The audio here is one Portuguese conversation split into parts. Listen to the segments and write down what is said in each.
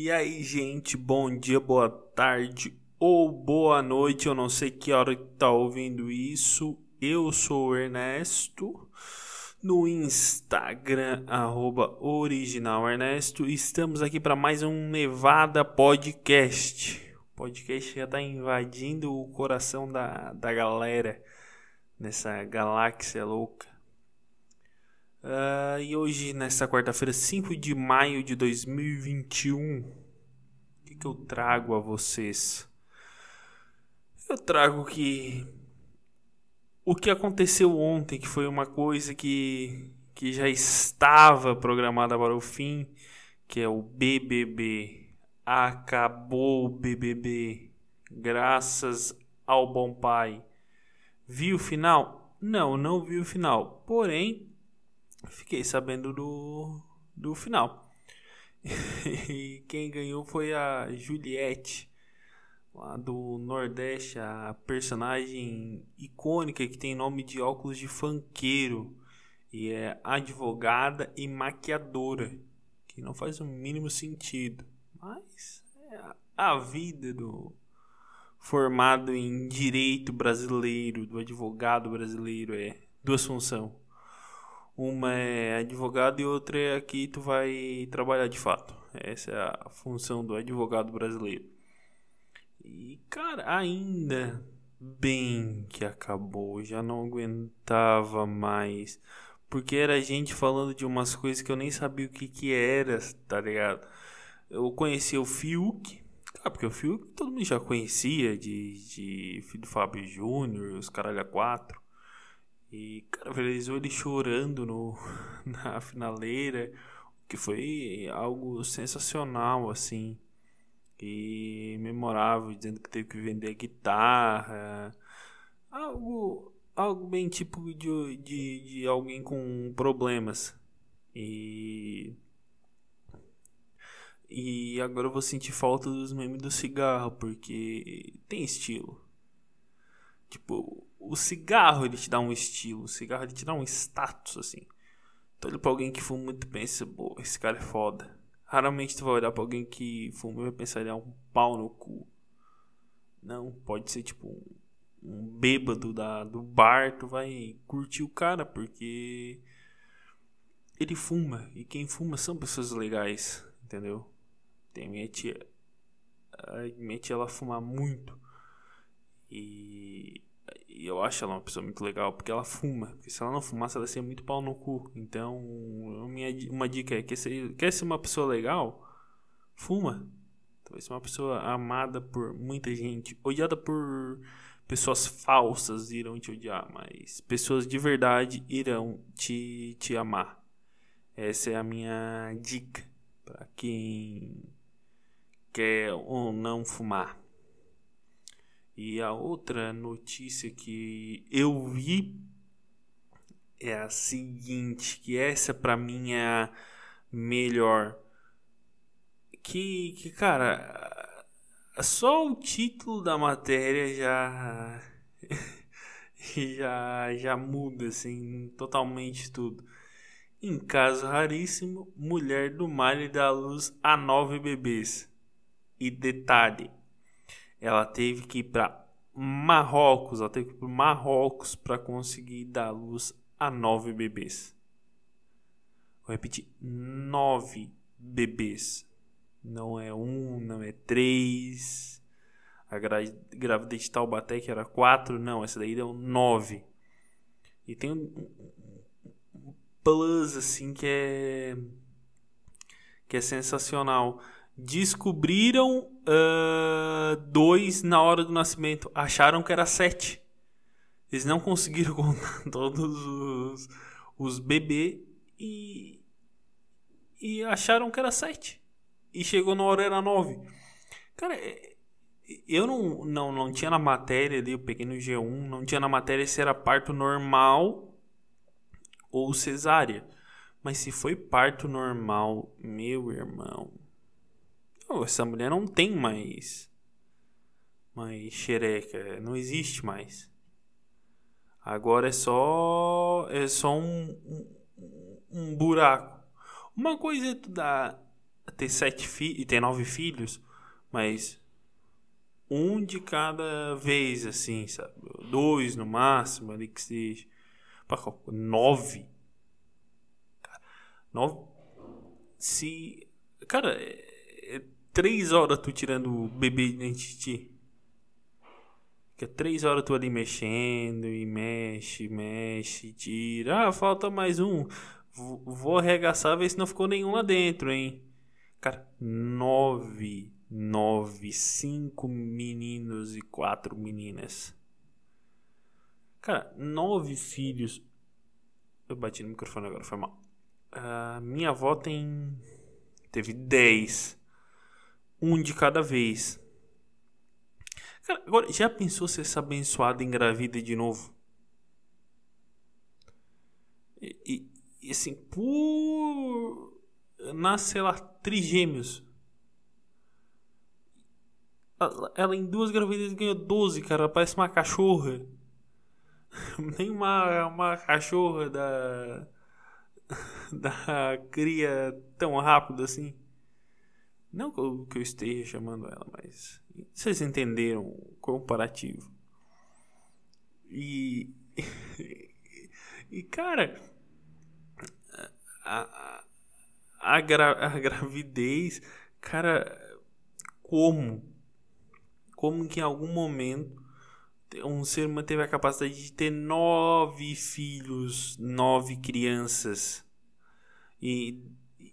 E aí, gente, bom dia, boa tarde ou boa noite. Eu não sei que hora que tá ouvindo isso. Eu sou o Ernesto. No Instagram, arroba original Ernesto. Estamos aqui para mais um Nevada Podcast. O podcast já tá invadindo o coração da, da galera nessa galáxia louca. Uh, e hoje, nesta quarta-feira, 5 de maio de 2021, o que, que eu trago a vocês? Eu trago que o que aconteceu ontem, que foi uma coisa que, que já estava programada para o fim, que é o BBB. Acabou o BBB, graças ao bom pai. Vi o final? Não, não vi o final. Porém, fiquei sabendo do, do final. e quem ganhou foi a Juliette, lá do Nordeste, a personagem icônica que tem nome de óculos de fanqueiro e é advogada e maquiadora, que não faz o mínimo sentido, mas é a vida do formado em direito brasileiro, do advogado brasileiro é duas funções uma é advogado e outra é aqui tu vai trabalhar de fato. Essa é a função do advogado brasileiro. E cara, ainda bem que acabou, já não aguentava mais. Porque era gente falando de umas coisas que eu nem sabia o que que era, tá ligado? Eu conheci o Fiuk, ah, porque o Fiuk todo mundo já conhecia de, de filho do Fábio Júnior, os caralho a quatro. E, cara, visualizou ele chorando no, na finaleira, que foi algo sensacional, assim. E memorável, dizendo que teve que vender guitarra. Algo, algo bem tipo de, de, de alguém com problemas. E. E agora eu vou sentir falta dos memes do cigarro, porque tem estilo. Tipo, o cigarro ele te dá um estilo, o cigarro ele te dá um status assim. Tu olha pra alguém que fuma muito e pensa, pô, esse cara é foda. Raramente tu vai olhar pra alguém que fuma e vai pensar, ele é um pau no cu. Não, pode ser tipo um, um bêbado da, do bar, tu vai curtir o cara, porque ele fuma. E quem fuma são pessoas legais, entendeu? Tem minha tia. Minha tia ela fuma muito. E e eu acho ela uma pessoa muito legal, porque ela fuma. Porque se ela não fumasse, ela ia ser muito pau no cu. Então, minha, uma dica é: quer ser, quer ser uma pessoa legal? Fuma. Vai ser uma pessoa amada por muita gente, odiada por pessoas falsas irão te odiar, mas pessoas de verdade irão te, te amar. Essa é a minha dica para quem quer ou não fumar. E a outra notícia que eu vi é a seguinte, que essa para mim é a melhor. Que, que cara, só o título da matéria já já já muda assim totalmente tudo. Em caso raríssimo, mulher do mar dá luz a nove bebês. E detalhe, ela teve que ir para Marrocos, ela teve que ir para Marrocos para conseguir dar luz a nove bebês. Vou repetir, nove bebês. Não é um, não é três. A gravidez de Taubaté que era quatro, não, essa daí deu nove. E tem um, um plus assim que é que é sensacional descobriram uh, dois na hora do nascimento. Acharam que era sete. Eles não conseguiram contar todos os, os bebês e, e acharam que era sete. E chegou na hora era nove. Cara, é, eu não, não, não tinha na matéria ali, eu peguei no G1, não tinha na matéria se era parto normal ou cesárea. Mas se foi parto normal, meu irmão, Oh, essa mulher não tem mais. Mais xereca. Não existe mais. Agora é só. É só um, um, um buraco. Uma coisa é tu dar ter sete filhos e ter nove filhos, mas um de cada vez, assim, sabe? Dois no máximo, ali que seja. Nove. Nove. Se. Cara, é, três horas tu tirando o bebê de ti. Fica três horas tu ali mexendo e mexe, mexe, tira. Ah, falta mais um. Vou arregaçar, ver se não ficou nenhum lá dentro, hein? Cara, nove nove, cinco meninos e quatro meninas. Cara, nove filhos. Eu bati no microfone agora, foi mal. Uh, minha avó tem. Teve dez. Um de cada vez. Cara, agora, já pensou ser essa abençoada engravida de novo? E, e, e assim, por. Nasce, sei lá, trigêmeos. Ela em duas gravidezes ganhou 12, cara. parece uma cachorra. Nem uma, uma cachorra da. da cria tão rápido assim. Não que eu esteja chamando ela, mas. Vocês entenderam o comparativo. E. e cara. A, a, gra, a gravidez. Cara. Como? como que em algum momento um ser humano teve a capacidade de ter nove filhos, nove crianças e,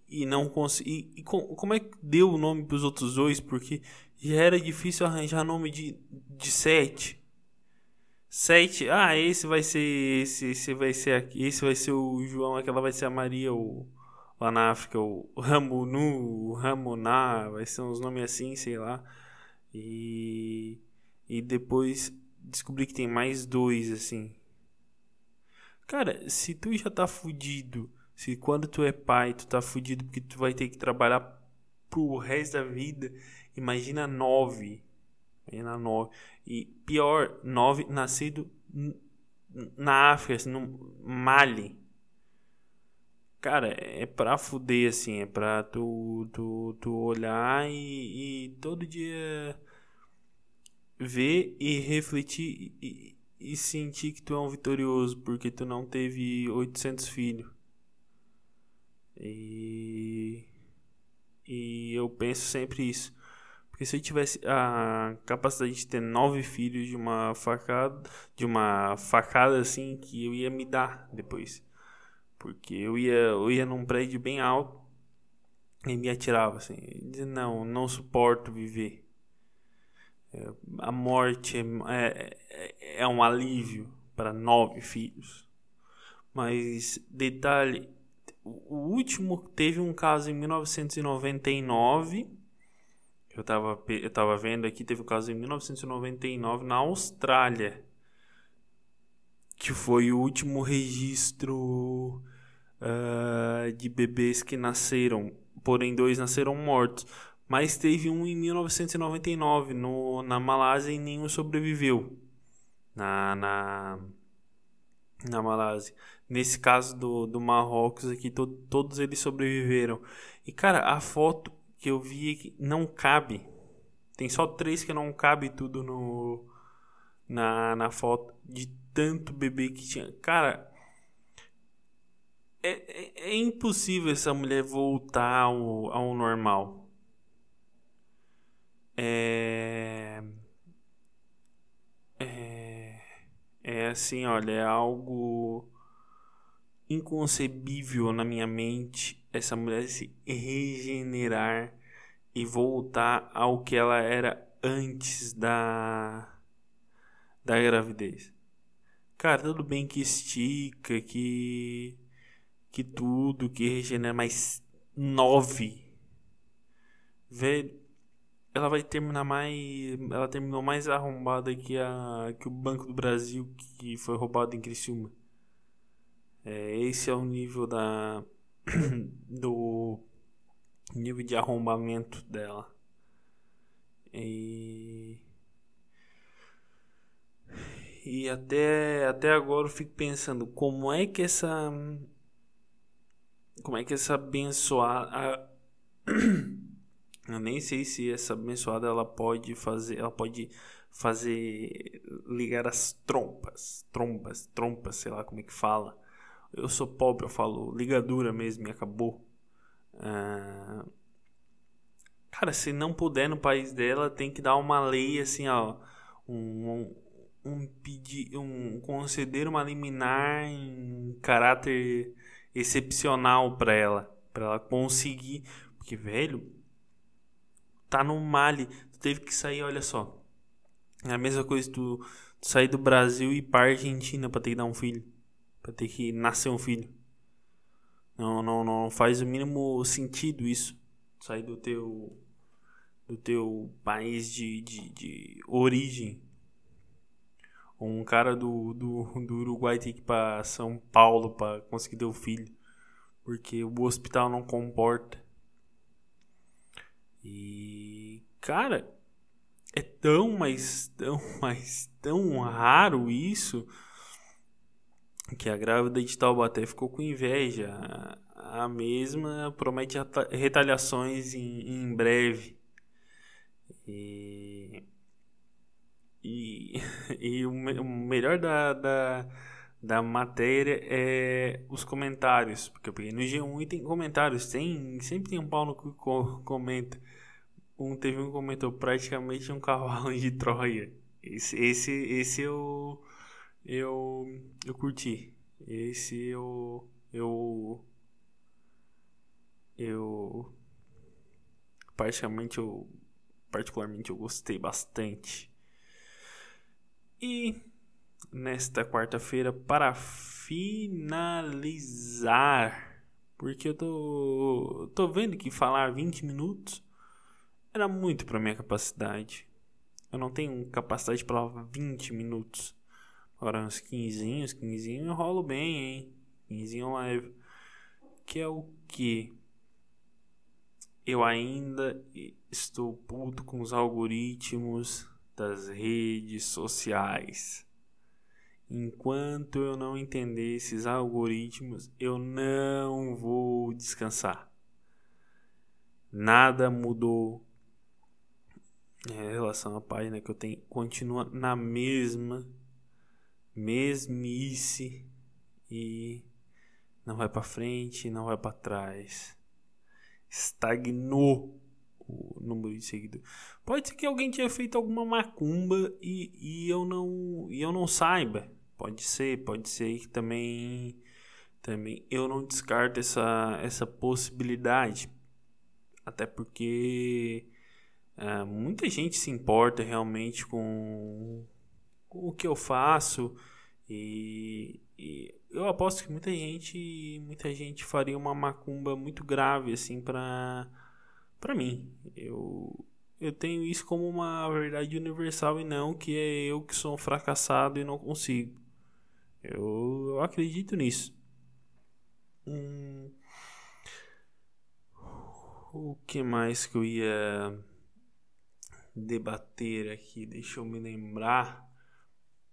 e não consegui. E, como é que deu o nome para os outros dois? Porque já era difícil arranjar nome de, de sete. Sete, ah, esse vai ser esse, esse vai ser aqui, esse vai ser o João, aquela vai ser a Maria, o, lá na África, o Ramunu, o Ramoná, vai ser uns nomes assim, sei lá. E, e depois descobri que tem mais dois, assim. Cara, se tu já tá fudido, se quando tu é pai tu tá fudido porque tu vai ter que trabalhar pro resto da vida, imagina nove. Imagina nove. E pior, nove nascido na África, assim, no Mali. Cara, é pra fuder, assim, é pra tu, tu, tu olhar e, e todo dia ver e refletir e, e sentir que tu é um vitorioso porque tu não teve 800 filhos. E, e eu penso sempre isso. Porque se eu tivesse a capacidade de ter nove filhos de uma facada, de uma facada assim, que eu ia me dar depois. Porque eu ia, eu ia num prédio bem alto e me atirava assim. Dizia, não, não suporto viver a morte é, é, é um alívio para nove filhos. Mas detalhe, o último teve um caso em 1999. Eu estava eu tava vendo aqui, teve um caso em 1999 na Austrália. Que foi o último registro uh, de bebês que nasceram, porém dois nasceram mortos. Mas teve um em 1999 no, na Malásia e nenhum sobreviveu. Na, na, na Malásia. Nesse caso do, do Marrocos aqui, to, todos eles sobreviveram. E cara, a foto que eu vi aqui não cabe. Tem só três que não cabe tudo no, na, na foto. De tanto bebê que tinha. Cara, é, é, é impossível essa mulher voltar ao, ao normal é, é, é assim, olha, é algo inconcebível na minha mente essa mulher se regenerar e voltar ao que ela era antes da da gravidez. Cara, tudo bem que estica, que que tudo, que regenera, mas nove. Velho, ela vai terminar mais. Ela terminou mais arrombada que, a, que o Banco do Brasil que foi roubado em Criciúma. É, esse é o nível da. do nível de arrombamento dela. E. E até, até agora eu fico pensando como é que essa. Como é que essa abençoada Eu nem sei se essa abençoada ela pode fazer, ela pode fazer ligar as trompas, trombas, trompas, sei lá como é que fala. Eu sou pobre, eu falo ligadura mesmo e acabou. Ah, cara, se não puder no país dela, tem que dar uma lei assim, ó, um, um pedir, um conceder uma liminar em caráter excepcional para ela, para ela conseguir, porque velho, tá no Mali, tu teve que sair, olha só. É a mesma coisa tu, tu sair do Brasil e ir para Argentina para ter que dar um filho, para ter que nascer um filho. Não, não, não faz o mínimo sentido isso. Sair do teu do teu país de, de, de origem. Um cara do, do, do Uruguai tem que ir para São Paulo para conseguir ter o filho. Porque o hospital não comporta. E, cara, é tão, mas tão, mas tão raro isso que a grávida de Taubaté ficou com inveja. A mesma promete retaliações em, em breve. E, e, e o, o melhor da, da, da matéria é os comentários. Porque eu peguei no G1 e tem comentários. Tem, sempre tem um pau no que comenta. Um teve um comentou praticamente um cavalo de Troia. Esse, esse, esse eu, eu, eu curti. Esse eu, eu, eu, praticamente eu particularmente eu gostei bastante. E nesta quarta-feira, para finalizar, porque eu tô, tô vendo que falar 20 minutos era muito para minha capacidade. Eu não tenho capacidade para 20 minutos. Agora uns 15, uns 15 eu rolo bem, hein? 15 live. Que é o que? Eu ainda estou puto com os algoritmos das redes sociais. Enquanto eu não entender esses algoritmos, eu não vou descansar. Nada mudou é, em relação à página que eu tenho. Continua na mesma, mesmice e não vai para frente, não vai para trás. Estagnou o número de seguidores. Pode ser que alguém tenha feito alguma macumba e, e eu não e eu não saiba. Pode ser, pode ser que também também eu não descarto essa essa possibilidade. Até porque é, muita gente se importa realmente com, o que eu faço e, e, eu aposto que muita gente muita gente faria uma macumba muito grave assim para para mim. Eu, eu tenho isso como uma verdade universal e não que é eu que sou um fracassado e não consigo. Eu, eu acredito nisso. Hum, o que mais que eu ia debater aqui? Deixa eu me lembrar.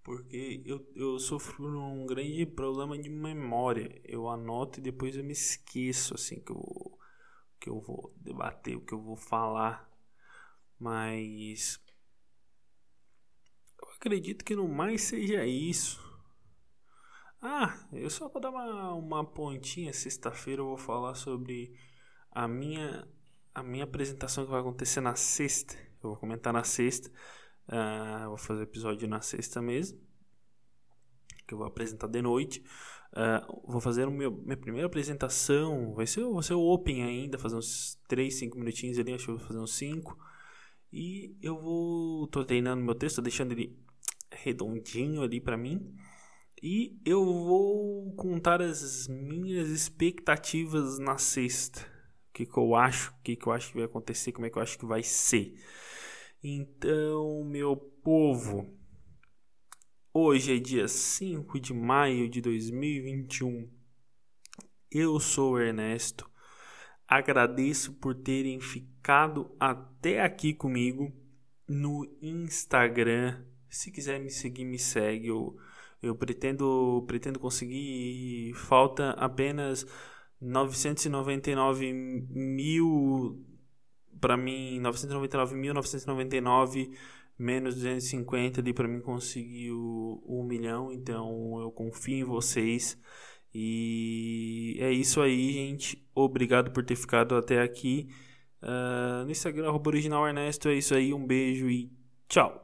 Porque eu, eu sofro um grande problema de memória. Eu anoto e depois eu me esqueço, assim, que eu que eu vou debater, o que eu vou falar, mas eu acredito que no mais seja isso. Ah, eu só vou dar uma, uma pontinha. Sexta-feira eu vou falar sobre a minha a minha apresentação que vai acontecer na sexta. Eu vou comentar na sexta. Uh, vou fazer episódio na sexta mesmo. Que eu vou apresentar de noite. Uh, vou fazer o meu, minha primeira apresentação. Vai ser, vai ser o Open ainda, fazer uns 3, 5 minutinhos ali. Acho que vou fazer uns 5. E eu vou. tô treinando meu texto, deixando ele redondinho ali para mim. E eu vou contar as minhas expectativas na sexta. O que, que eu acho, o que, que eu acho que vai acontecer, como é que eu acho que vai ser. Então, meu povo, Hoje é dia 5 de maio de 2021. Eu sou o Ernesto. Agradeço por terem ficado até aqui comigo no Instagram. Se quiser me seguir, me segue. Eu, eu pretendo, pretendo conseguir. Falta apenas 999 mil para mim 999.999 menos 250 ali para mim conseguir o, o 1 milhão então eu confio em vocês. E é isso aí gente. Obrigado por ter ficado até aqui. Uh, no Instagram original Ernesto é isso aí. Um beijo e tchau